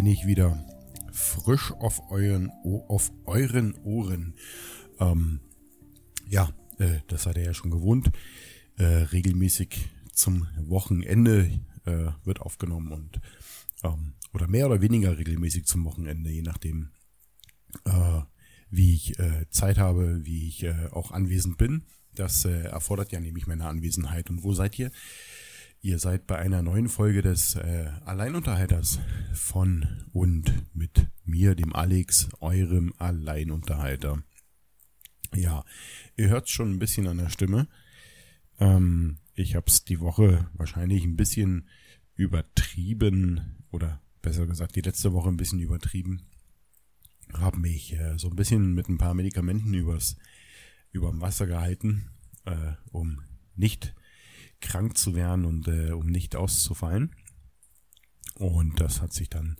Bin ich wieder frisch auf euren, auf euren Ohren. Ähm, ja, äh, das seid ihr ja schon gewohnt. Äh, regelmäßig zum Wochenende äh, wird aufgenommen und ähm, oder mehr oder weniger regelmäßig zum Wochenende, je nachdem, äh, wie ich äh, Zeit habe, wie ich äh, auch anwesend bin. Das erfordert ja nämlich meine Anwesenheit. Und wo seid ihr? Ihr seid bei einer neuen Folge des äh, Alleinunterhalters von und mit mir, dem Alex, eurem Alleinunterhalter. Ja, ihr hört schon ein bisschen an der Stimme. Ähm, ich habe es die Woche wahrscheinlich ein bisschen übertrieben oder besser gesagt die letzte Woche ein bisschen übertrieben. Habe mich äh, so ein bisschen mit ein paar Medikamenten übers überm Wasser gehalten, äh, um nicht krank zu werden und äh, um nicht auszufallen. Und das hat sich dann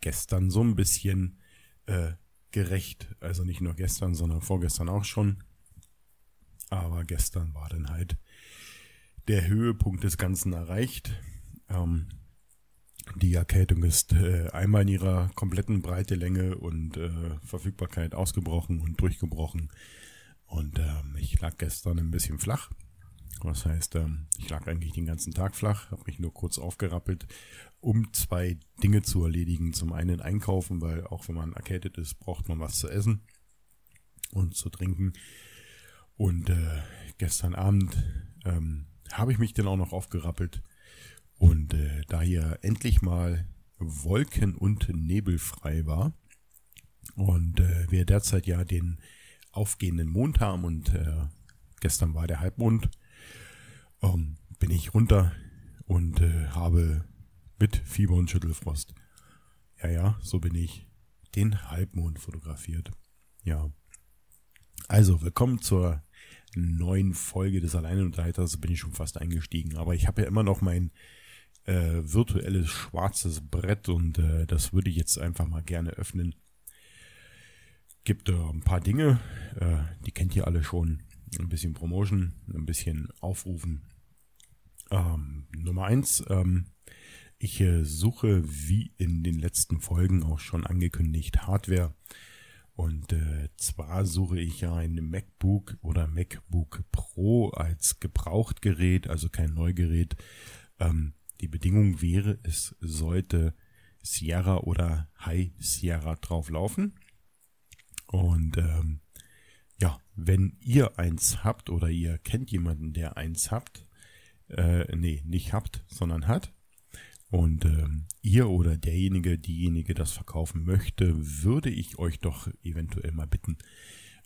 gestern so ein bisschen äh, gerecht. Also nicht nur gestern, sondern vorgestern auch schon. Aber gestern war dann halt der Höhepunkt des Ganzen erreicht. Ähm, die Erkältung ist äh, einmal in ihrer kompletten Breite, Länge und äh, Verfügbarkeit ausgebrochen und durchgebrochen. Und ähm, ich lag gestern ein bisschen flach. Das heißt, ähm, ich lag eigentlich den ganzen Tag flach, habe mich nur kurz aufgerappelt, um zwei Dinge zu erledigen. Zum einen einkaufen, weil auch wenn man erkältet ist, braucht man was zu essen und zu trinken. Und äh, gestern Abend ähm, habe ich mich dann auch noch aufgerappelt. Und äh, da hier endlich mal wolken- und nebelfrei war und äh, wir derzeit ja den aufgehenden Mond haben und äh, gestern war der Halbmond, ähm, bin ich runter und äh, habe mit Fieber und Schüttelfrost. Ja, ja, so bin ich den Halbmond fotografiert. Ja. Also, willkommen zur neuen Folge des Alleinunterhalters. Bin ich schon fast eingestiegen. Aber ich habe ja immer noch mein äh, virtuelles schwarzes Brett und äh, das würde ich jetzt einfach mal gerne öffnen. Gibt äh, ein paar Dinge, äh, die kennt ihr alle schon. Ein bisschen Promotion, ein bisschen Aufrufen, ähm, Nummer eins, ähm, ich äh, suche wie in den letzten Folgen auch schon angekündigt Hardware. Und äh, zwar suche ich ja ein MacBook oder MacBook Pro als Gebrauchtgerät, also kein Neugerät. Ähm, die Bedingung wäre, es sollte Sierra oder High Sierra drauf laufen. Und ähm, ja, wenn ihr eins habt oder ihr kennt jemanden, der eins habt, äh, nee, nicht habt, sondern hat. Und ähm, ihr oder derjenige, diejenige das verkaufen möchte, würde ich euch doch eventuell mal bitten,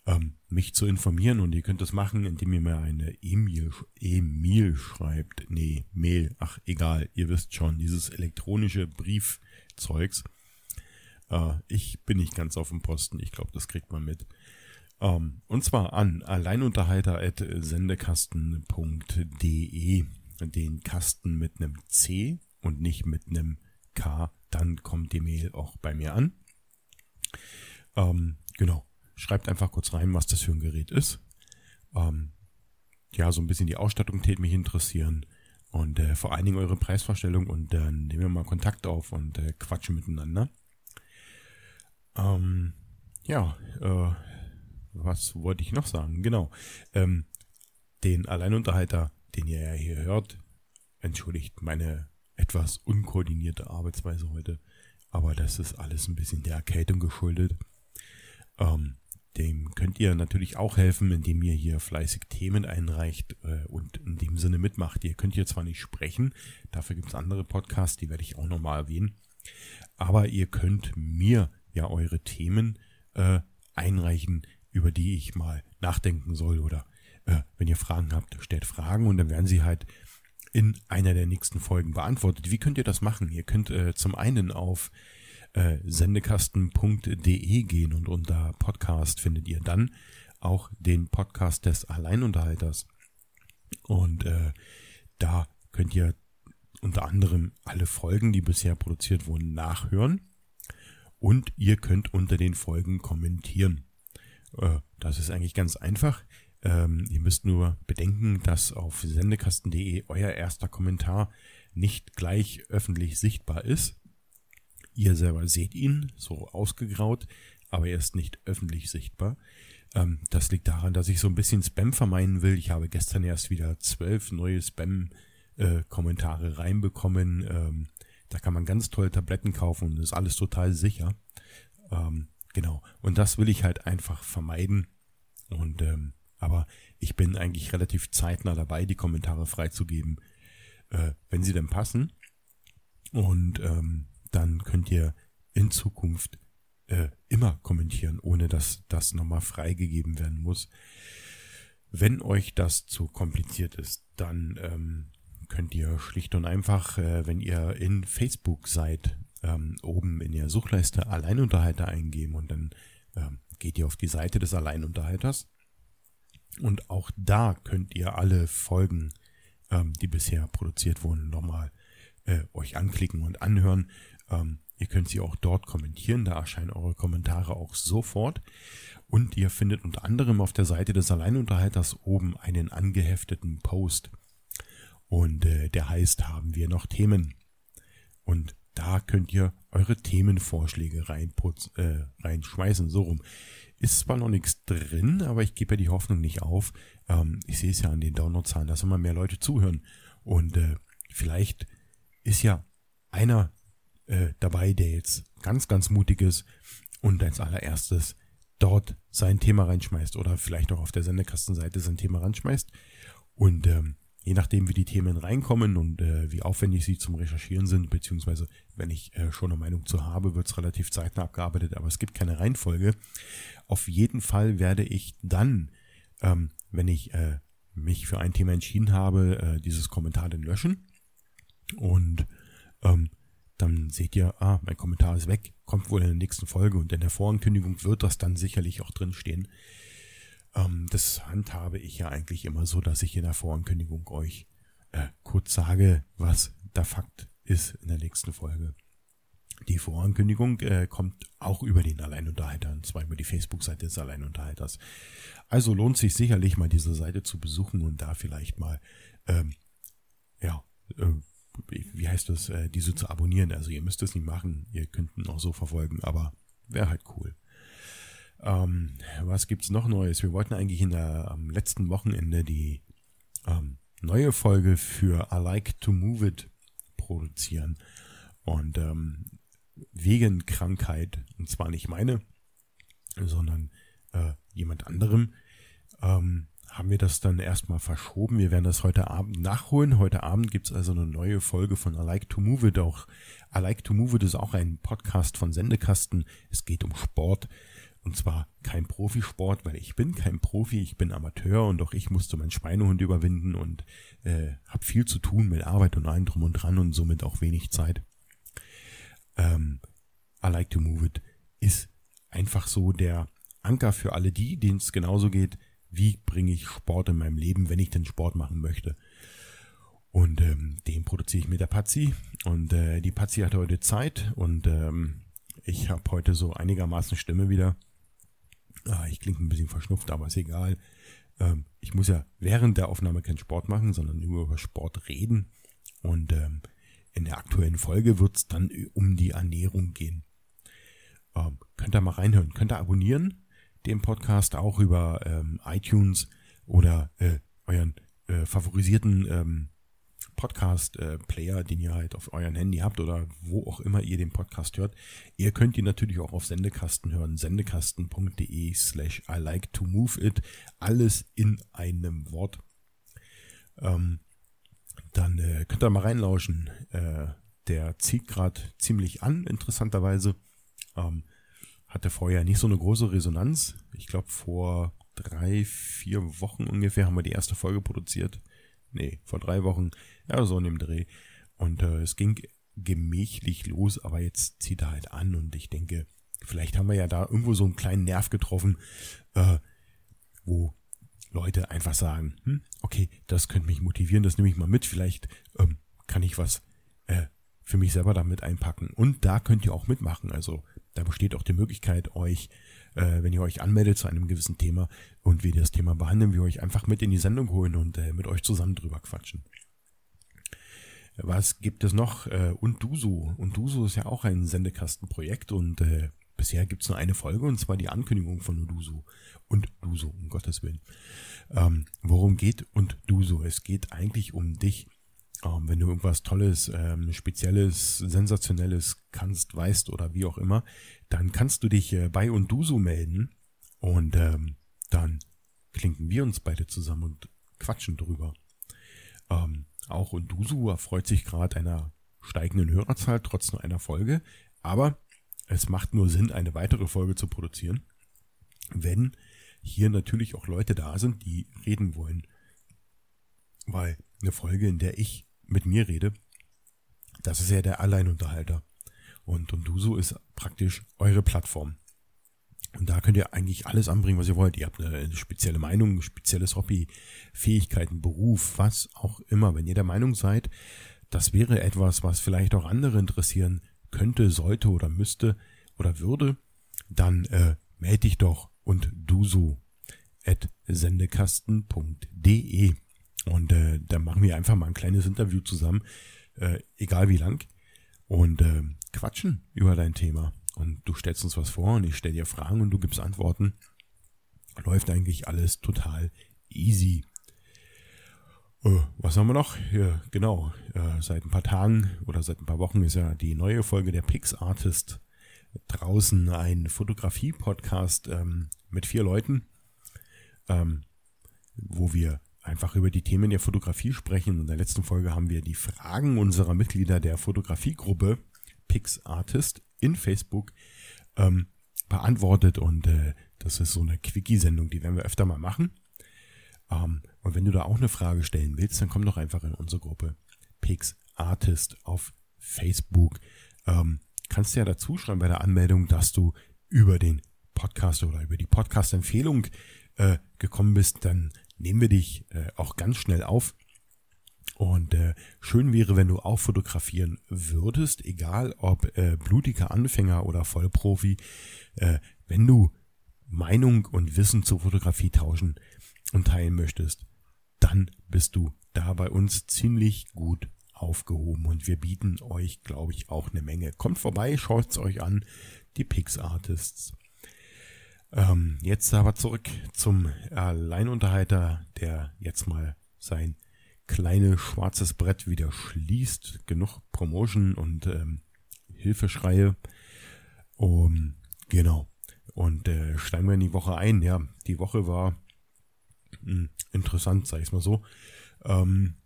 ähm, mich zu informieren. Und ihr könnt das machen, indem ihr mir eine E-Mail e schreibt. Nee, Mail, ach egal, ihr wisst schon, dieses elektronische Briefzeugs. Äh, ich bin nicht ganz auf dem Posten, ich glaube, das kriegt man mit. Um, ähm, und zwar an alleinunterhalter.sendekasten.de. Den Kasten mit einem C und nicht mit einem K. Dann kommt die Mail auch bei mir an. Um, ähm, genau. Schreibt einfach kurz rein, was das für ein Gerät ist. Um, ähm, ja, so ein bisschen die Ausstattung tät mich interessieren. Und äh, vor allen Dingen eure Preisvorstellung. Und dann nehmen wir mal Kontakt auf und äh, quatschen miteinander. ja, äh, was wollte ich noch sagen? Genau. Ähm, den Alleinunterhalter, den ihr ja hier hört, entschuldigt meine etwas unkoordinierte Arbeitsweise heute, aber das ist alles ein bisschen der Erkältung geschuldet. Ähm, dem könnt ihr natürlich auch helfen, indem ihr hier fleißig Themen einreicht äh, und in dem Sinne mitmacht. Ihr könnt hier zwar nicht sprechen, dafür gibt es andere Podcasts, die werde ich auch nochmal erwähnen, aber ihr könnt mir ja eure Themen äh, einreichen, über die ich mal nachdenken soll oder äh, wenn ihr Fragen habt, stellt Fragen und dann werden sie halt in einer der nächsten Folgen beantwortet. Wie könnt ihr das machen? Ihr könnt äh, zum einen auf äh, sendekasten.de gehen und unter Podcast findet ihr dann auch den Podcast des Alleinunterhalters. Und äh, da könnt ihr unter anderem alle Folgen, die bisher produziert wurden, nachhören. Und ihr könnt unter den Folgen kommentieren. Äh, das ist eigentlich ganz einfach. Ähm, ihr müsst nur bedenken, dass auf sendekasten.de euer erster Kommentar nicht gleich öffentlich sichtbar ist. Ihr selber seht ihn, so ausgegraut, aber er ist nicht öffentlich sichtbar. Ähm, das liegt daran, dass ich so ein bisschen Spam vermeiden will. Ich habe gestern erst wieder zwölf neue Spam-Kommentare äh, reinbekommen. Ähm, da kann man ganz tolle Tabletten kaufen und ist alles total sicher. Ähm, genau. Und das will ich halt einfach vermeiden. Und ähm, aber ich bin eigentlich relativ zeitnah dabei, die Kommentare freizugeben, äh, wenn sie denn passen. Und ähm, dann könnt ihr in Zukunft äh, immer kommentieren, ohne dass das nochmal freigegeben werden muss. Wenn euch das zu kompliziert ist, dann ähm, könnt ihr schlicht und einfach, äh, wenn ihr in Facebook seid, ähm, oben in der Suchleiste Alleinunterhalter eingeben und dann ähm, geht ihr auf die Seite des Alleinunterhalters. Und auch da könnt ihr alle Folgen, ähm, die bisher produziert wurden, nochmal äh, euch anklicken und anhören. Ähm, ihr könnt sie auch dort kommentieren, da erscheinen eure Kommentare auch sofort. Und ihr findet unter anderem auf der Seite des Alleinunterhalters oben einen angehefteten Post. Und äh, der heißt, haben wir noch Themen? Und da könnt ihr eure Themenvorschläge reinputz, äh, reinschmeißen, so rum. Ist zwar noch nichts drin, aber ich gebe ja die Hoffnung nicht auf. Ähm, ich sehe es ja an den Downloadzahlen, dass immer mehr Leute zuhören. Und äh, vielleicht ist ja einer äh, dabei, der jetzt ganz, ganz mutig ist und als allererstes dort sein Thema reinschmeißt oder vielleicht auch auf der Sendekastenseite sein Thema reinschmeißt. Und ähm, je nachdem, wie die Themen reinkommen und äh, wie aufwendig sie zum Recherchieren sind, beziehungsweise wenn ich äh, schon eine Meinung zu habe, wird es relativ zeitnah abgearbeitet, aber es gibt keine Reihenfolge. Auf jeden Fall werde ich dann, ähm, wenn ich äh, mich für ein Thema entschieden habe, äh, dieses Kommentar dann löschen und ähm, dann seht ihr, ah, mein Kommentar ist weg, kommt wohl in der nächsten Folge und in der Vorankündigung wird das dann sicherlich auch drin stehen. Ähm, das handhabe ich ja eigentlich immer so, dass ich in der Vorankündigung euch äh, kurz sage, was der Fakt ist in der nächsten Folge. Die Vorankündigung äh, kommt auch über den Alleinunterhalter, und zwar über die Facebook-Seite des Alleinunterhalters. Also lohnt sich sicherlich mal diese Seite zu besuchen und da vielleicht mal, ähm, ja, äh, wie heißt das, äh, diese zu abonnieren. Also ihr müsst es nicht machen, ihr könnt ihn auch so verfolgen, aber wäre halt cool. Ähm, was gibt's noch Neues? Wir wollten eigentlich in der am letzten Wochenende die ähm, neue Folge für I Like to Move It produzieren. Und ähm, wegen Krankheit, und zwar nicht meine, sondern äh, jemand anderem, ähm, haben wir das dann erstmal verschoben. Wir werden das heute Abend nachholen. Heute Abend gibt's also eine neue Folge von I Like to Move It. Auch I Like to Move It ist auch ein Podcast von Sendekasten. Es geht um Sport. Und zwar kein Profisport, weil ich bin kein Profi, ich bin Amateur und auch ich musste meinen Schweinehund überwinden und äh, habe viel zu tun mit Arbeit und allem drum und dran und somit auch wenig Zeit. Ähm, I like to move it ist einfach so der Anker für alle die, denen es genauso geht, wie bringe ich Sport in meinem Leben, wenn ich den Sport machen möchte. Und ähm, den produziere ich mit der Pazi. Und äh, die Pazi hatte heute Zeit und ähm, ich habe heute so einigermaßen Stimme wieder. Ah, ich klinge ein bisschen verschnupft, aber ist egal. Ähm, ich muss ja während der Aufnahme keinen Sport machen, sondern nur über Sport reden. Und ähm, in der aktuellen Folge wird es dann um die Ernährung gehen. Ähm, könnt ihr mal reinhören. Könnt ihr abonnieren, den Podcast auch über ähm, iTunes oder äh, euren äh, favorisierten ähm, Podcast-Player, den ihr halt auf euren Handy habt oder wo auch immer ihr den Podcast hört. Ihr könnt ihn natürlich auch auf Sendekasten hören. Sendekasten.de slash I like to move it. Alles in einem Wort. Ähm, dann äh, könnt ihr mal reinlauschen. Äh, der zieht gerade ziemlich an, interessanterweise. Ähm, hatte vorher nicht so eine große Resonanz. Ich glaube, vor drei, vier Wochen ungefähr haben wir die erste Folge produziert nee, vor drei Wochen, ja, so in dem Dreh. Und äh, es ging gemächlich los, aber jetzt zieht er halt an und ich denke, vielleicht haben wir ja da irgendwo so einen kleinen Nerv getroffen, äh, wo Leute einfach sagen, hm, okay, das könnte mich motivieren, das nehme ich mal mit, vielleicht ähm, kann ich was äh, für mich selber damit einpacken. Und da könnt ihr auch mitmachen. Also da besteht auch die Möglichkeit, euch äh, wenn ihr euch anmeldet zu einem gewissen Thema und wir das Thema behandeln, wir euch einfach mit in die Sendung holen und äh, mit euch zusammen drüber quatschen. was gibt es noch? Äh, und Duso. Und Duso ist ja auch ein Sendekastenprojekt und äh, bisher gibt es nur eine Folge und zwar die Ankündigung von Uduso. Und Duso, um Gottes Willen. Ähm, worum geht und Duso? Es geht eigentlich um dich. Ähm, wenn du irgendwas Tolles, ähm, Spezielles, Sensationelles kannst, weißt oder wie auch immer, dann kannst du dich äh, bei Unduso melden und ähm, dann klinken wir uns beide zusammen und quatschen drüber. Ähm, auch Undusu erfreut sich gerade einer steigenden Hörerzahl trotz nur einer Folge, aber es macht nur Sinn, eine weitere Folge zu produzieren, wenn hier natürlich auch Leute da sind, die reden wollen. Weil eine Folge, in der ich mit mir rede, das ist ja der Alleinunterhalter. Und Undusu ist praktisch eure Plattform. Und da könnt ihr eigentlich alles anbringen, was ihr wollt. Ihr habt eine spezielle Meinung, ein spezielles Hobby, Fähigkeiten, Beruf, was auch immer. Wenn ihr der Meinung seid, das wäre etwas, was vielleicht auch andere interessieren könnte, sollte oder müsste oder würde, dann äh, melde dich doch und du so at sendekasten.de und äh, dann machen wir einfach mal ein kleines Interview zusammen, äh, egal wie lang, und äh, quatschen über dein Thema und du stellst uns was vor und ich stelle dir Fragen und du gibst Antworten. Läuft eigentlich alles total easy. Äh, was haben wir noch? Ja, genau, äh, seit ein paar Tagen oder seit ein paar Wochen ist ja die neue Folge der Pix Artist draußen, ein Fotografie-Podcast ähm, mit vier Leuten, ähm, wo wir einfach über die Themen der Fotografie sprechen. In der letzten Folge haben wir die Fragen unserer Mitglieder der Fotografiegruppe Pix Artist in Facebook ähm, beantwortet und äh, das ist so eine Quickie-Sendung, die werden wir öfter mal machen. Ähm, und wenn du da auch eine Frage stellen willst, dann komm doch einfach in unsere Gruppe Pix Artist auf Facebook. Ähm, kannst ja dazu schreiben bei der Anmeldung, dass du über den Podcast oder über die Podcast-Empfehlung äh, gekommen bist, dann nehmen wir dich äh, auch ganz schnell auf und äh, schön wäre, wenn du auch fotografieren würdest, egal ob äh, blutiger Anfänger oder Vollprofi, äh, wenn du Meinung und Wissen zur Fotografie tauschen und teilen möchtest, dann bist du da bei uns ziemlich gut aufgehoben und wir bieten euch, glaube ich, auch eine Menge. Kommt vorbei, schaut's euch an, die Pix Artists. Ähm, jetzt aber zurück zum Alleinunterhalter, der jetzt mal sein kleine schwarzes Brett wieder schließt. Genug Promotion und ähm, Hilfeschreie. Um, genau. Und äh, steigen wir in die Woche ein. Ja, die Woche war mh, hm, interessant, sag ich mal so. Ähm,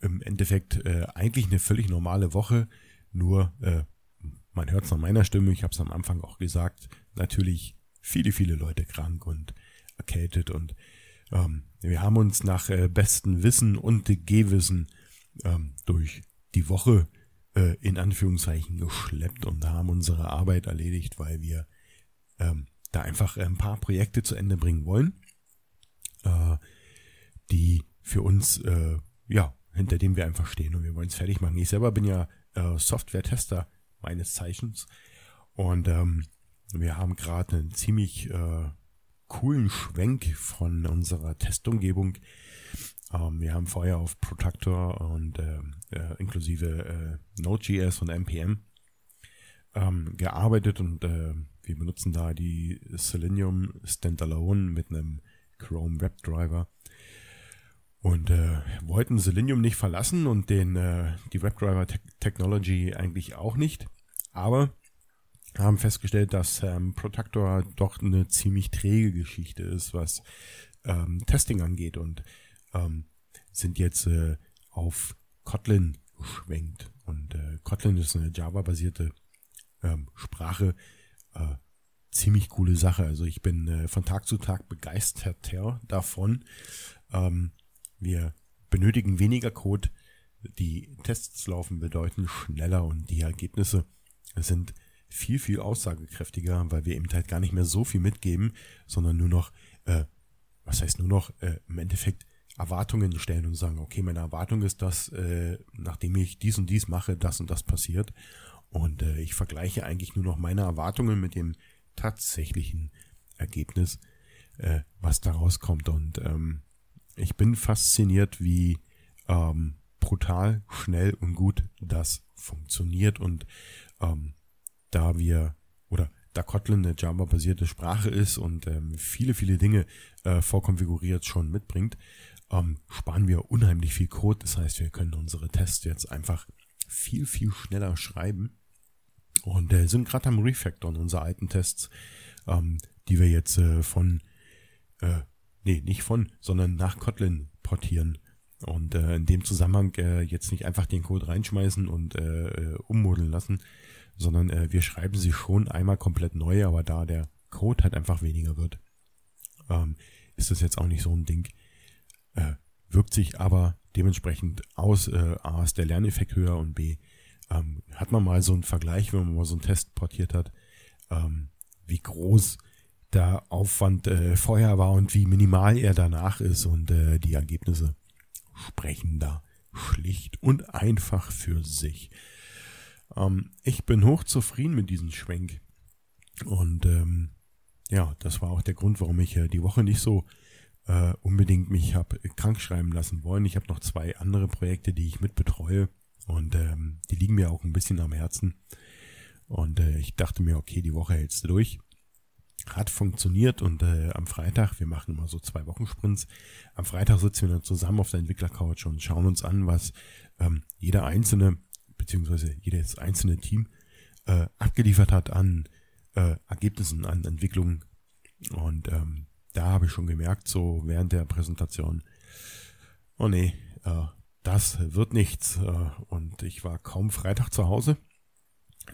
Im Endeffekt äh, eigentlich eine völlig normale Woche, nur äh, man hört es an meiner Stimme, ich habe es am Anfang auch gesagt, natürlich viele, viele Leute krank und erkältet und ähm, wir haben uns nach äh, bestem Wissen und Gehwissen ähm, durch die Woche äh, in Anführungszeichen geschleppt und haben unsere Arbeit erledigt, weil wir ähm, da einfach ein paar Projekte zu Ende bringen wollen, äh, die für uns, äh, ja, hinter dem wir einfach stehen und wir wollen es fertig machen. Ich selber bin ja äh, Software-Tester meines Zeichens und ähm, wir haben gerade einen ziemlich äh, coolen Schwenk von unserer Testumgebung. Ähm, wir haben vorher auf Protector und äh, äh, inklusive äh, Node.js und NPM ähm, gearbeitet und äh, wir benutzen da die Selenium Standalone mit einem Chrome WebDriver und äh, wollten Selenium nicht verlassen und den äh, die WebDriver Te Technology eigentlich auch nicht, aber haben festgestellt, dass ähm, Protector doch eine ziemlich träge Geschichte ist, was ähm, Testing angeht und ähm, sind jetzt äh, auf Kotlin geschwenkt. Und äh, Kotlin ist eine Java-basierte ähm, Sprache. Äh, ziemlich coole Sache. Also ich bin äh, von Tag zu Tag begeisterter davon. Ähm, wir benötigen weniger Code. Die Tests laufen bedeutend schneller und die Ergebnisse sind viel, viel aussagekräftiger, weil wir eben halt gar nicht mehr so viel mitgeben, sondern nur noch, äh, was heißt nur noch, äh, im Endeffekt Erwartungen stellen und sagen, okay, meine Erwartung ist, dass äh, nachdem ich dies und dies mache, das und das passiert. Und äh, ich vergleiche eigentlich nur noch meine Erwartungen mit dem tatsächlichen Ergebnis, äh, was daraus kommt. Und ähm, ich bin fasziniert, wie ähm, brutal, schnell und gut das funktioniert. Und ähm, da wir oder da Kotlin eine Java-basierte Sprache ist und ähm, viele, viele Dinge äh, vorkonfiguriert schon mitbringt, ähm, sparen wir unheimlich viel Code. Das heißt, wir können unsere Tests jetzt einfach viel, viel schneller schreiben und äh, sind gerade am Refactoren unserer alten Tests, ähm, die wir jetzt äh, von, äh, nee, nicht von, sondern nach Kotlin portieren. Und äh, in dem Zusammenhang äh, jetzt nicht einfach den Code reinschmeißen und äh, äh, ummodeln lassen, sondern äh, wir schreiben sie schon einmal komplett neu, aber da der Code halt einfach weniger wird, ähm, ist das jetzt auch nicht so ein Ding. Äh, wirkt sich aber dementsprechend aus, äh, A ist der Lerneffekt höher und B ähm, hat man mal so einen Vergleich, wenn man mal so einen Test portiert hat, ähm, wie groß der Aufwand äh, vorher war und wie minimal er danach ist und äh, die Ergebnisse sprechen da schlicht und einfach für sich. Ähm, ich bin hochzufrieden mit diesem Schwenk und ähm, ja, das war auch der Grund, warum ich äh, die Woche nicht so äh, unbedingt mich habe krank schreiben lassen wollen. Ich habe noch zwei andere Projekte, die ich mit betreue und ähm, die liegen mir auch ein bisschen am Herzen. Und äh, ich dachte mir, okay, die Woche hältst du durch. Hat funktioniert und äh, am Freitag, wir machen immer so zwei Wochen Sprints, am Freitag sitzen wir dann zusammen auf der Entwicklercouch und schauen uns an, was ähm, jeder einzelne, beziehungsweise jedes einzelne Team äh, abgeliefert hat an äh, Ergebnissen, an Entwicklungen. Und ähm, da habe ich schon gemerkt, so während der Präsentation, oh nee, äh, das wird nichts. Äh, und ich war kaum Freitag zu Hause.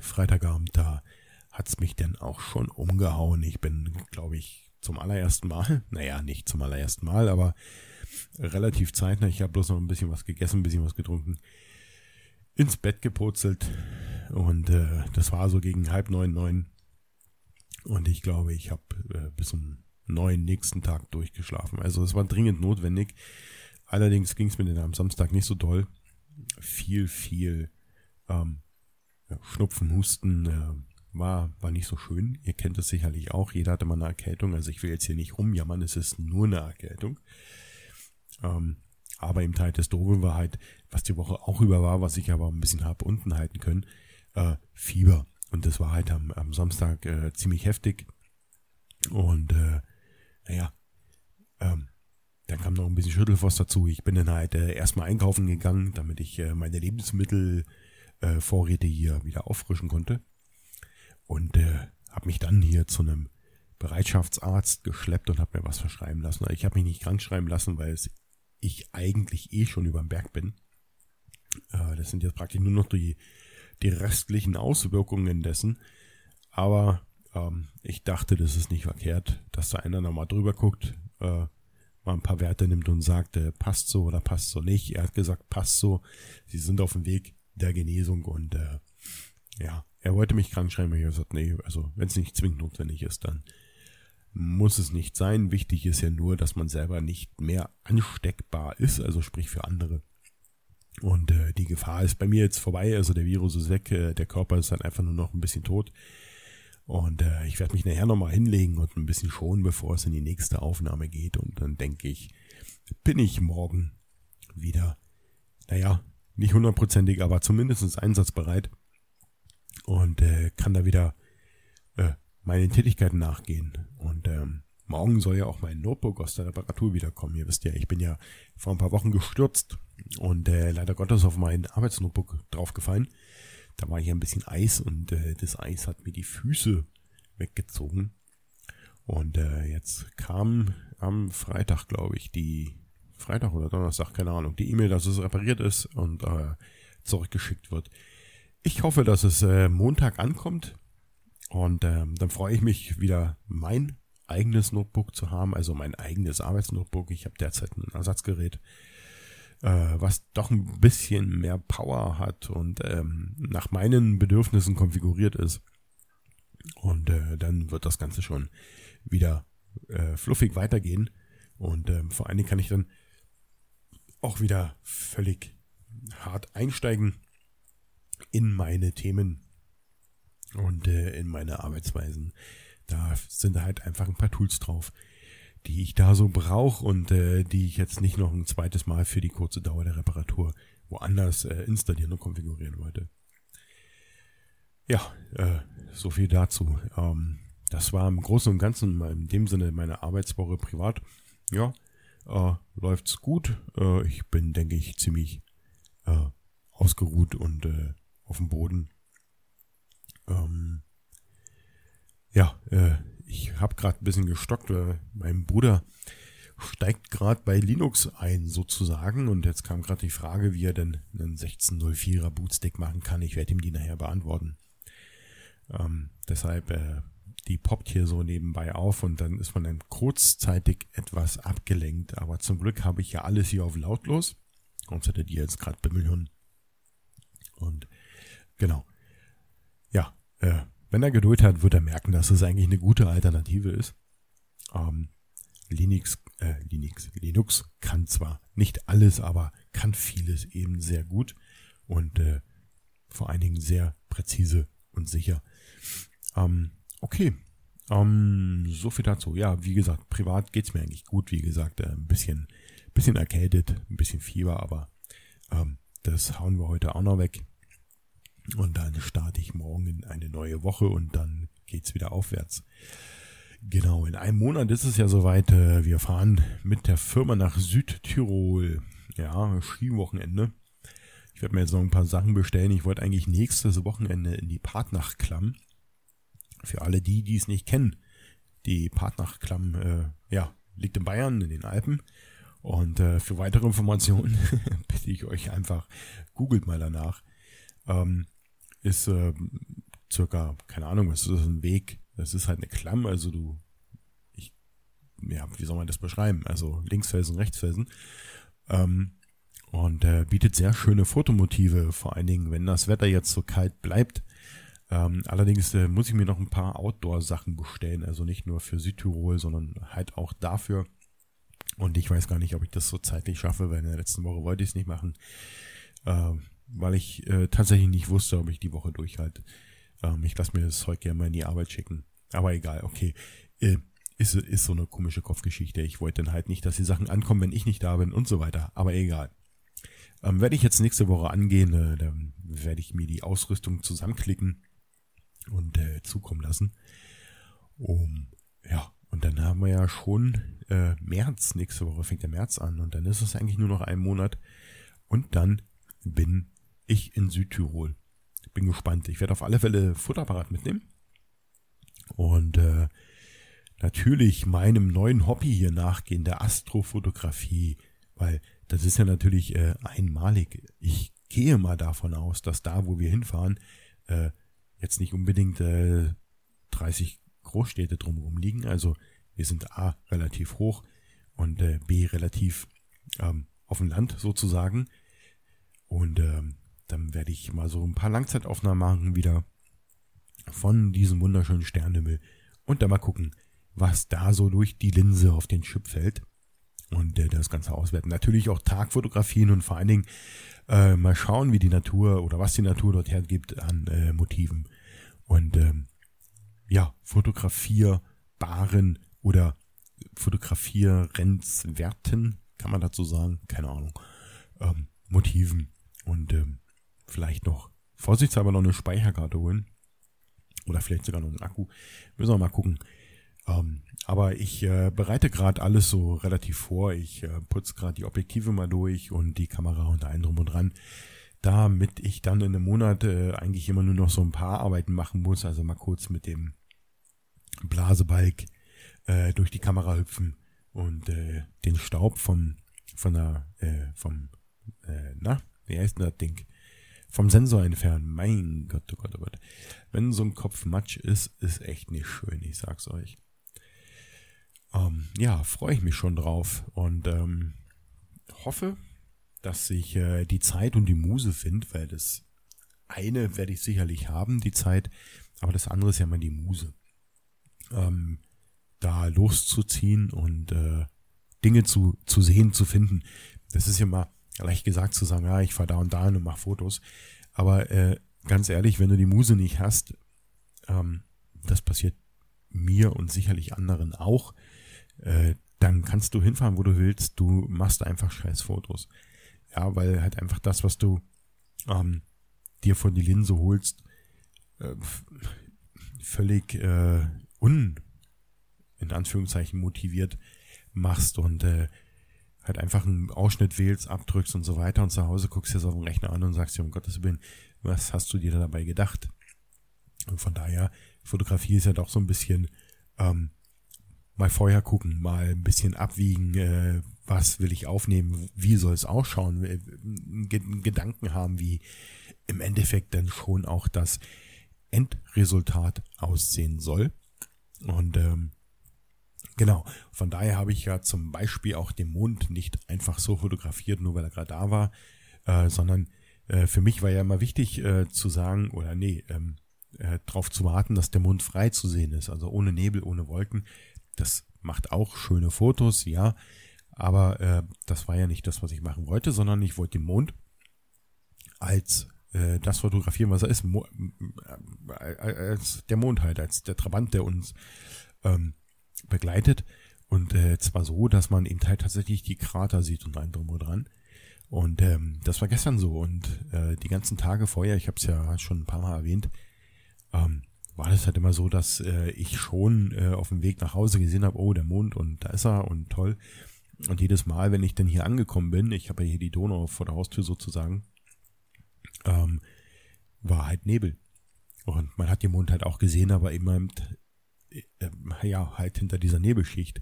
Freitagabend, da hat's mich denn auch schon umgehauen. Ich bin, glaube ich, zum allerersten Mal, naja, nicht zum allerersten Mal, aber relativ zeitnah, ich habe bloß noch ein bisschen was gegessen, ein bisschen was getrunken, ins Bett gepurzelt und äh, das war so gegen halb neun, neun und ich glaube, ich habe äh, bis um neun nächsten Tag durchgeschlafen. Also es war dringend notwendig. Allerdings ging es mir dann am Samstag nicht so doll. Viel, viel ähm, ja, Schnupfen, Husten äh, war, war nicht so schön. Ihr kennt es sicherlich auch. Jeder hatte mal eine Erkältung. Also ich will jetzt hier nicht rumjammern, es ist nur eine Erkältung. Ähm, aber im Teil des Doofe war halt, was die Woche auch über war, was ich aber ein bisschen habe unten halten können, äh, Fieber. Und das war halt am, am Samstag äh, ziemlich heftig. Und äh, naja, ähm, dann kam noch ein bisschen Schüttelfrost dazu. Ich bin dann halt äh, erstmal einkaufen gegangen, damit ich äh, meine Lebensmittelvorräte äh, hier wieder auffrischen konnte. Und äh, habe mich dann hier zu einem Bereitschaftsarzt geschleppt und habe mir was verschreiben lassen. Ich habe mich nicht krank schreiben lassen, weil es ich eigentlich eh schon über den Berg bin. Äh, das sind jetzt praktisch nur noch die, die restlichen Auswirkungen dessen. Aber ähm, ich dachte, das ist nicht verkehrt, dass da einer nochmal drüber guckt. Äh, mal ein paar Werte nimmt und sagt, äh, passt so oder passt so nicht. Er hat gesagt, passt so. Sie sind auf dem Weg der Genesung und äh, ja, er wollte mich krank schreiben. Ich habe gesagt, nee, also wenn es nicht zwingend notwendig ist, dann muss es nicht sein. Wichtig ist ja nur, dass man selber nicht mehr ansteckbar ist, also sprich für andere. Und äh, die Gefahr ist bei mir jetzt vorbei, also der Virus ist weg, äh, der Körper ist dann einfach nur noch ein bisschen tot. Und äh, ich werde mich nachher nochmal hinlegen und ein bisschen schonen, bevor es in die nächste Aufnahme geht. Und dann denke ich, bin ich morgen wieder, naja, nicht hundertprozentig, aber zumindest einsatzbereit. Und äh, kann da wieder meinen Tätigkeiten nachgehen. Und ähm, morgen soll ja auch mein Notebook aus der Reparatur wiederkommen. Ihr wisst ja, ich bin ja vor ein paar Wochen gestürzt und äh, leider Gottes auf mein Arbeitsnotebook draufgefallen. Da war hier ein bisschen Eis und äh, das Eis hat mir die Füße weggezogen. Und äh, jetzt kam am Freitag, glaube ich, die Freitag oder Donnerstag, keine Ahnung, die E-Mail, dass es repariert ist und äh, zurückgeschickt wird. Ich hoffe, dass es äh, Montag ankommt und äh, dann freue ich mich wieder mein eigenes Notebook zu haben, also mein eigenes Arbeitsnotebook. Ich habe derzeit ein Ersatzgerät äh, was doch ein bisschen mehr Power hat und ähm, nach meinen Bedürfnissen konfiguriert ist. Und äh, dann wird das Ganze schon wieder äh, fluffig weitergehen. Und ähm, vor allen Dingen kann ich dann auch wieder völlig hart einsteigen in meine Themen und äh, in meine Arbeitsweisen. Da sind halt einfach ein paar Tools drauf, die ich da so brauche und äh, die ich jetzt nicht noch ein zweites Mal für die kurze Dauer der Reparatur woanders äh, installieren und konfigurieren wollte. Ja, äh, so viel dazu. Ähm, das war im Großen und Ganzen in dem Sinne meine Arbeitswoche privat. Ja, äh, läuft's gut. Äh, ich bin, denke ich, ziemlich äh, ausgeruht und äh, auf dem Boden. Ähm, ja, äh, ich habe gerade ein bisschen gestockt. Äh, mein Bruder steigt gerade bei Linux ein sozusagen und jetzt kam gerade die Frage, wie er denn einen 1604er Bootstick machen kann. Ich werde ihm die nachher beantworten. Ähm, deshalb, äh, die poppt hier so nebenbei auf und dann ist man dann kurzzeitig etwas abgelenkt. Aber zum Glück habe ich ja alles hier auf lautlos. Sonst hättet ihr jetzt gerade bimmeln hören. Und genau. Äh, wenn er Geduld hat, wird er merken, dass es eigentlich eine gute Alternative ist. Ähm, Linux, äh, Linux, Linux kann zwar nicht alles, aber kann vieles eben sehr gut und äh, vor allen Dingen sehr präzise und sicher. Ähm, okay, ähm, so viel dazu. Ja, wie gesagt, privat geht's mir eigentlich gut. Wie gesagt, äh, ein bisschen, bisschen erkältet, ein bisschen Fieber, aber ähm, das hauen wir heute auch noch weg. Und dann starte ich morgen in eine neue Woche und dann geht's wieder aufwärts. Genau, in einem Monat ist es ja soweit. Äh, wir fahren mit der Firma nach Südtirol. Ja, Skiwochenende. Ich werde mir jetzt noch ein paar Sachen bestellen. Ich wollte eigentlich nächstes Wochenende in die Partnachklamm. Für alle die, die es nicht kennen. Die Partnachklamm, äh, ja, liegt in Bayern, in den Alpen. Und äh, für weitere Informationen bitte ich euch einfach, googelt mal danach. Ähm, ist äh, circa, keine Ahnung, was ist das, ein Weg das ist halt eine Klamm, also du, ich, ja, wie soll man das beschreiben? Also Linksfelsen, Rechtsfelsen. Ähm, und äh, bietet sehr schöne Fotomotive, vor allen Dingen, wenn das Wetter jetzt so kalt bleibt. Ähm, allerdings äh, muss ich mir noch ein paar Outdoor-Sachen bestellen, also nicht nur für Südtirol, sondern halt auch dafür. Und ich weiß gar nicht, ob ich das so zeitlich schaffe, weil in der letzten Woche wollte ich es nicht machen, äh, weil ich äh, tatsächlich nicht wusste, ob ich die Woche durchhalte. Ähm, ich lasse mir das Zeug gerne mal in die Arbeit schicken. Aber egal, okay. Äh, ist, ist so eine komische Kopfgeschichte. Ich wollte dann halt nicht, dass die Sachen ankommen, wenn ich nicht da bin und so weiter. Aber egal. Ähm, werde ich jetzt nächste Woche angehen, äh, dann werde ich mir die Ausrüstung zusammenklicken und äh, zukommen lassen. Um, ja, und dann haben wir ja schon äh, März, nächste Woche fängt der März an und dann ist es eigentlich nur noch ein Monat und dann bin ich in Südtirol. Bin gespannt. Ich werde auf alle Fälle Futterapparat mitnehmen und äh, natürlich meinem neuen Hobby hier nachgehen, der Astrofotografie, weil das ist ja natürlich äh, einmalig. Ich gehe mal davon aus, dass da, wo wir hinfahren, äh, jetzt nicht unbedingt äh, 30 Großstädte drumherum liegen. Also wir sind A relativ hoch und äh, B relativ ähm, auf dem Land sozusagen. Und ähm, dann werde ich mal so ein paar Langzeitaufnahmen machen wieder von diesem wunderschönen Sternenhimmel und dann mal gucken, was da so durch die Linse auf den Chip fällt und äh, das Ganze auswerten. Natürlich auch Tagfotografien und vor allen Dingen äh, mal schauen, wie die Natur oder was die Natur dort hergibt an äh, Motiven. Und ähm, ja, fotografierbaren oder fotografierrenzwerten, kann man dazu sagen, keine Ahnung, ähm, Motiven und ähm, vielleicht noch vorsichtshalber noch eine Speicherkarte holen oder vielleicht sogar noch einen Akku. Müssen wir mal gucken. Ähm, aber ich äh, bereite gerade alles so relativ vor. Ich äh, putze gerade die Objektive mal durch und die Kamera und allem drum und dran. Damit ich dann in einem Monat äh, eigentlich immer nur noch so ein paar Arbeiten machen muss. Also mal kurz mit dem Blasebalg äh, durch die Kamera hüpfen und äh, den Staub vom, von der, äh, vom, äh, na, wie heißt denn das Ding? Vom Sensor entfernen. Mein Gott, oh Gott, oh Gott. Wenn so ein Kopf Matsch ist, ist echt nicht schön, ich sag's euch. Ähm, ja, freue ich mich schon drauf und ähm, hoffe, dass ich äh, die Zeit und die Muse finde, weil das eine werde ich sicherlich haben, die Zeit, aber das andere ist ja mal die Muse. Ähm, da loszuziehen und äh, Dinge zu, zu sehen, zu finden. Das ist ja mal, leicht gesagt zu sagen, ja, ich fahre da und da hin und mache Fotos. Aber äh, ganz ehrlich, wenn du die Muse nicht hast, ähm, das passiert mir und sicherlich anderen auch, äh, dann kannst du hinfahren, wo du willst. Du machst einfach scheiß Fotos. Ja, weil halt einfach das, was du ähm, dir von die Linse holst, äh, völlig äh, un, in Anführungszeichen, motiviert machst und äh, halt einfach einen Ausschnitt wählst, abdrückst und so weiter und zu Hause guckst dir das auf dem Rechner an und sagst dir, um Gottes Willen, was hast du dir dabei gedacht? Und von daher, Fotografie ist ja doch so ein bisschen ähm, mal vorher gucken, mal ein bisschen abwiegen, äh, was will ich aufnehmen, wie soll es ausschauen, äh, Gedanken haben, wie im Endeffekt dann schon auch das Endresultat aussehen soll. Und ähm, genau, von daher habe ich ja zum Beispiel auch den Mond nicht einfach so fotografiert, nur weil er gerade da war, äh, sondern äh, für mich war ja immer wichtig äh, zu sagen, oder nee, ähm, äh, darauf zu warten, dass der Mond frei zu sehen ist, also ohne Nebel, ohne Wolken. Das macht auch schöne Fotos, ja, aber äh, das war ja nicht das, was ich machen wollte, sondern ich wollte den Mond als äh, das fotografieren, was er ist, Mo äh, als der Mond halt, als der Trabant, der uns ähm, begleitet. Und äh, zwar so, dass man eben halt tatsächlich die Krater sieht und ein drum und dran. Und ähm, das war gestern so. Und äh, die ganzen Tage vorher, ich habe es ja schon ein paar Mal erwähnt, ähm, war das halt immer so, dass äh, ich schon äh, auf dem Weg nach Hause gesehen habe, oh, der Mond und da ist er und toll. Und jedes Mal, wenn ich dann hier angekommen bin, ich habe ja hier die Donau vor der Haustür sozusagen, ähm, war halt Nebel. Und man hat den Mond halt auch gesehen, aber immer äh, ja, halt hinter dieser Nebelschicht.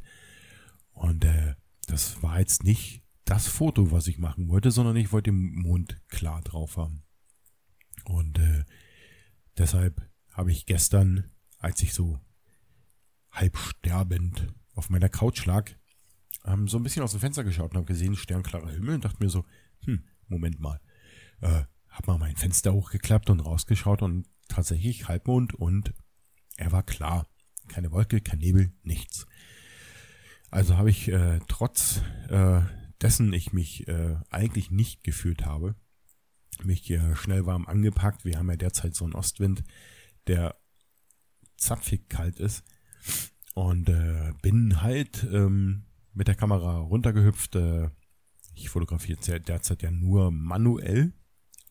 Und äh, das war jetzt nicht das Foto, was ich machen wollte, sondern ich wollte den Mond klar drauf haben. Und äh, deshalb habe ich gestern, als ich so halb sterbend auf meiner Couch lag, ähm, so ein bisschen aus dem Fenster geschaut und habe gesehen, sternklarer Himmel und dachte mir so, hm, Moment mal. Äh, hab mal mein Fenster hochgeklappt und rausgeschaut und tatsächlich Halbmond und er war klar. Keine Wolke, kein Nebel, nichts. Also habe ich äh, trotz äh, dessen ich mich äh, eigentlich nicht gefühlt habe, mich äh, schnell warm angepackt. Wir haben ja derzeit so einen Ostwind, der zapfig kalt ist und äh, bin halt ähm, mit der Kamera runtergehüpft. Äh, ich fotografiere derzeit ja nur manuell.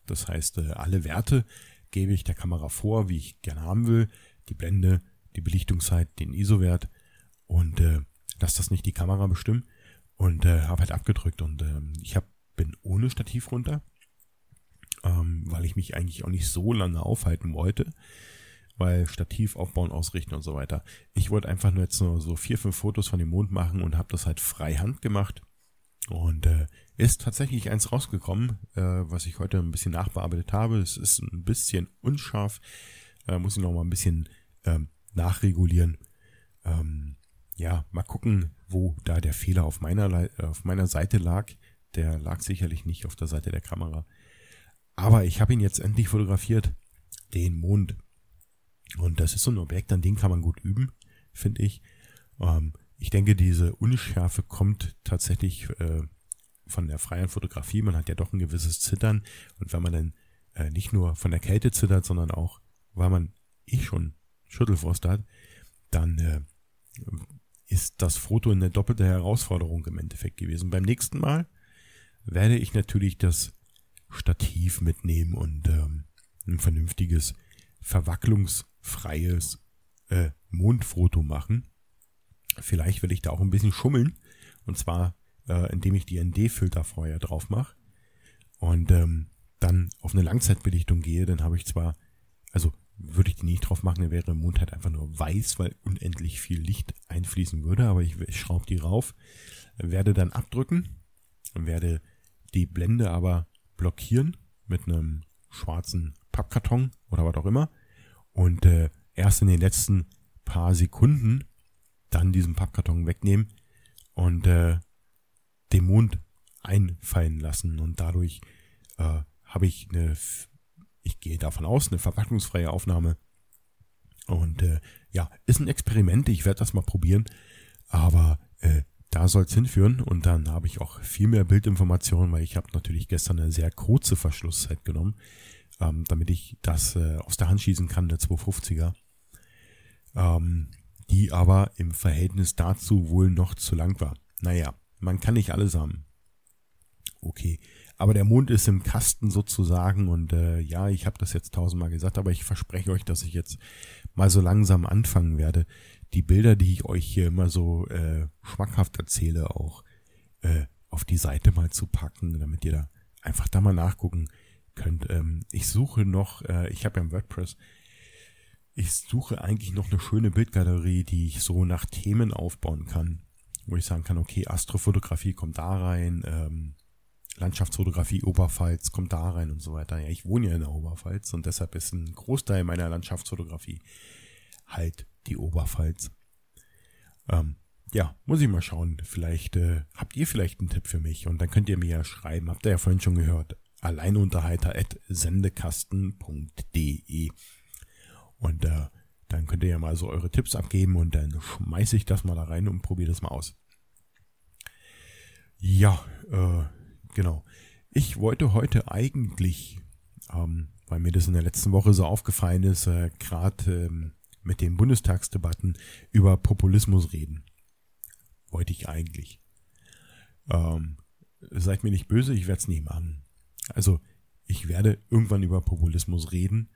Das heißt, äh, alle Werte gebe ich der Kamera vor, wie ich gerne haben will. Die Blende, die Belichtungszeit, den ISO-Wert und äh, lass das nicht die Kamera bestimmen und äh, habe halt abgedrückt und äh, ich hab, bin ohne Stativ runter, ähm, weil ich mich eigentlich auch nicht so lange aufhalten wollte, weil Stativ aufbauen, ausrichten und so weiter. Ich wollte einfach nur jetzt nur so vier, fünf Fotos von dem Mond machen und habe das halt freihand gemacht und äh, ist tatsächlich eins rausgekommen, äh, was ich heute ein bisschen nachbearbeitet habe. Es ist ein bisschen unscharf, äh, muss ich noch mal ein bisschen ähm, nachregulieren. Ähm, ja, mal gucken, wo da der Fehler auf meiner, auf meiner Seite lag. Der lag sicherlich nicht auf der Seite der Kamera. Aber ich habe ihn jetzt endlich fotografiert, den Mond. Und das ist so ein Objekt, an dem kann man gut üben, finde ich. Ähm, ich denke, diese Unschärfe kommt tatsächlich äh, von der freien Fotografie. Man hat ja doch ein gewisses Zittern. Und wenn man dann äh, nicht nur von der Kälte zittert, sondern auch, weil man eh schon Schüttelfrost hat, dann äh, ist das Foto eine doppelte Herausforderung im Endeffekt gewesen. Beim nächsten Mal werde ich natürlich das Stativ mitnehmen und ähm, ein vernünftiges, verwacklungsfreies äh, Mondfoto machen. Vielleicht werde ich da auch ein bisschen schummeln. Und zwar, äh, indem ich die ND-Filter vorher drauf mache. Und ähm, dann auf eine Langzeitbelichtung gehe, dann habe ich zwar, also würde ich die nicht drauf machen, dann wäre der Mond halt einfach nur weiß, weil unendlich viel Licht einfließen würde. Aber ich, schraube die rauf, werde dann abdrücken werde die Blende aber blockieren mit einem schwarzen Pappkarton oder was auch immer. Und äh, erst in den letzten paar Sekunden dann diesen Pappkarton wegnehmen und äh, den Mond einfallen lassen. Und dadurch äh, habe ich eine ich gehe davon aus, eine verpackungsfreie Aufnahme. Und äh, ja, ist ein Experiment, ich werde das mal probieren. Aber äh, da soll es hinführen und dann habe ich auch viel mehr Bildinformationen, weil ich habe natürlich gestern eine sehr kurze Verschlusszeit genommen, ähm, damit ich das äh, aus der Hand schießen kann, der 250er. Ähm, die aber im Verhältnis dazu wohl noch zu lang war. Naja, man kann nicht alles haben. Okay, Aber der Mond ist im Kasten sozusagen und äh, ja, ich habe das jetzt tausendmal gesagt, aber ich verspreche euch, dass ich jetzt mal so langsam anfangen werde, die Bilder, die ich euch hier immer so äh, schmackhaft erzähle, auch äh, auf die Seite mal zu packen, damit ihr da einfach da mal nachgucken könnt. Ähm, ich suche noch, äh, ich habe ja im WordPress, ich suche eigentlich noch eine schöne Bildgalerie, die ich so nach Themen aufbauen kann, wo ich sagen kann, okay, Astrofotografie kommt da rein, ähm, Landschaftsfotografie Oberpfalz kommt da rein und so weiter. Ja, ich wohne ja in der Oberpfalz und deshalb ist ein Großteil meiner Landschaftsfotografie halt die Oberpfalz. Ähm, ja, muss ich mal schauen. Vielleicht äh, habt ihr vielleicht einen Tipp für mich und dann könnt ihr mir ja schreiben. Habt ihr ja vorhin schon gehört. Alleinunterhalter.sendekasten.de Und äh, dann könnt ihr ja mal so eure Tipps abgeben und dann schmeiße ich das mal da rein und probiere das mal aus. Ja, äh, genau. Ich wollte heute eigentlich, ähm, weil mir das in der letzten Woche so aufgefallen ist, äh, gerade ähm, mit den Bundestagsdebatten über Populismus reden. Wollte ich eigentlich. Ähm, seid mir nicht böse, ich werde es nie machen. Also, ich werde irgendwann über Populismus reden,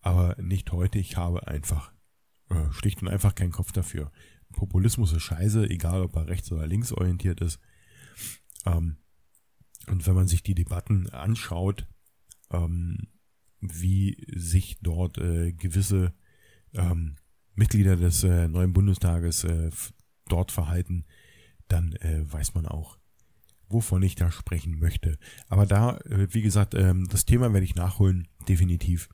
aber nicht heute. Ich habe einfach äh, schlicht und einfach keinen Kopf dafür. Populismus ist scheiße, egal ob er rechts oder links orientiert ist. Ähm, und wenn man sich die Debatten anschaut, ähm, wie sich dort äh, gewisse ähm, Mitglieder des äh, neuen Bundestages äh, dort verhalten, dann äh, weiß man auch, wovon ich da sprechen möchte. Aber da, äh, wie gesagt, ähm, das Thema werde ich nachholen, definitiv.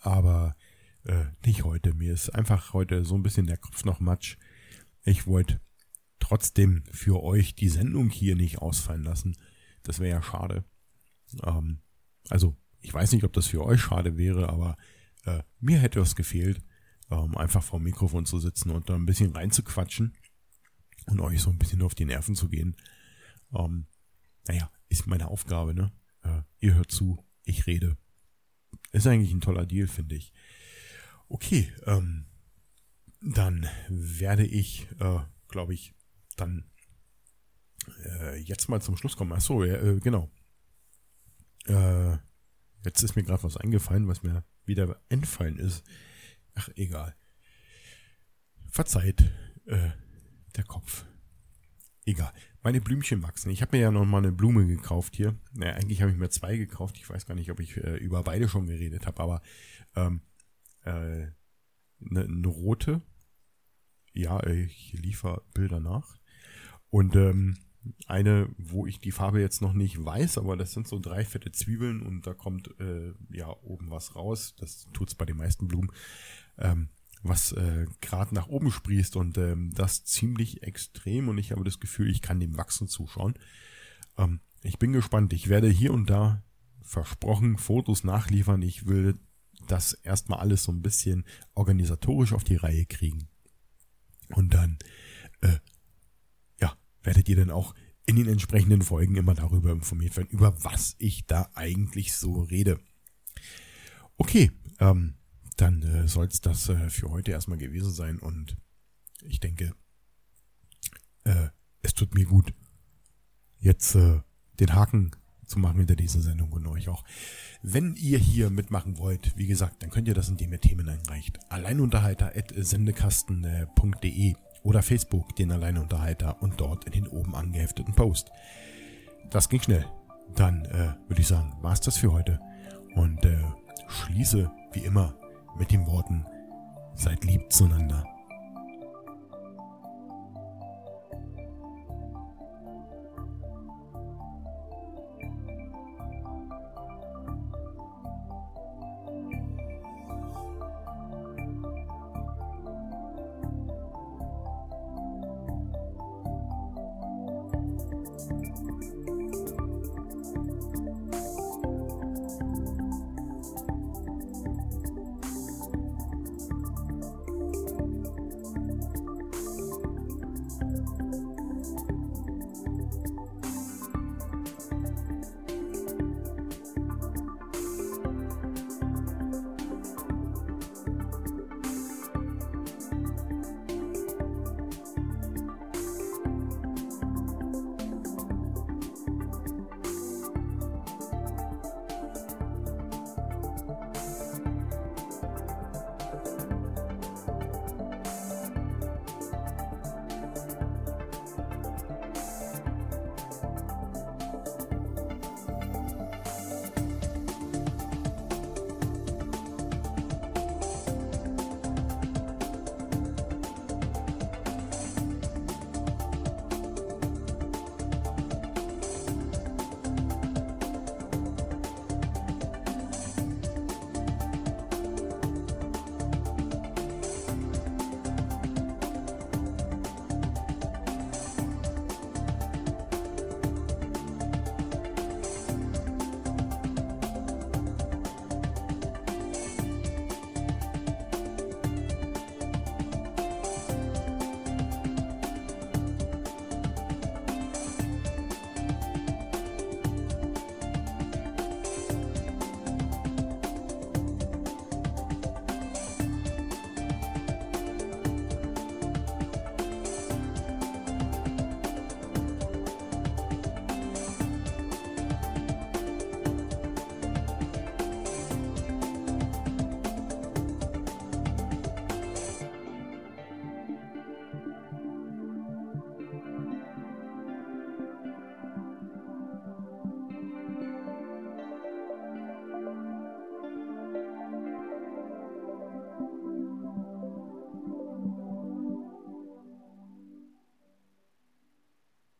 Aber äh, nicht heute. Mir ist einfach heute so ein bisschen der Kopf noch matsch. Ich wollte trotzdem für euch die Sendung hier nicht ausfallen lassen. Das wäre ja schade. Ähm, also, ich weiß nicht, ob das für euch schade wäre, aber äh, mir hätte was gefehlt, ähm, einfach vor dem Mikrofon zu sitzen und da ein bisschen reinzuquatschen und euch so ein bisschen auf die Nerven zu gehen. Ähm, naja, ist meine Aufgabe, ne? Äh, ihr hört zu, ich rede. Ist eigentlich ein toller Deal, finde ich. Okay, ähm, dann werde ich, äh, glaube ich, dann äh, jetzt mal zum Schluss kommen. Ach so, ja, äh, genau. Äh, jetzt ist mir gerade was eingefallen, was mir wieder entfallen ist. Ach, egal. Verzeiht, äh, der Kopf. Egal. Meine Blümchen wachsen. Ich habe mir ja noch mal eine Blume gekauft hier. Naja, eigentlich habe ich mir zwei gekauft. Ich weiß gar nicht, ob ich äh, über beide schon geredet habe, aber ähm, äh, eine, eine rote. Ja, ich liefere Bilder nach. Und ähm, eine, wo ich die Farbe jetzt noch nicht weiß, aber das sind so drei fette Zwiebeln und da kommt äh, ja oben was raus. Das tut's bei den meisten Blumen, ähm, was äh, gerade nach oben sprießt und ähm, das ziemlich extrem und ich habe das Gefühl, ich kann dem Wachsen zuschauen. Ähm, ich bin gespannt. Ich werde hier und da versprochen Fotos nachliefern. Ich will das erstmal alles so ein bisschen organisatorisch auf die Reihe kriegen. Und dann äh, werdet ihr dann auch in den entsprechenden Folgen immer darüber informiert werden, über was ich da eigentlich so rede. Okay, ähm, dann äh, soll es das äh, für heute erstmal gewesen sein und ich denke, äh, es tut mir gut, jetzt äh, den Haken zu machen hinter dieser Sendung und euch auch. Wenn ihr hier mitmachen wollt, wie gesagt, dann könnt ihr das, indem ihr Themen einreicht. Alleinunterhalter.sendekasten.de oder Facebook den Alleinunterhalter und dort in den oben angehefteten Post. Das ging schnell. Dann äh, würde ich sagen, war's das für heute und äh, schließe wie immer mit den Worten, seid lieb zueinander.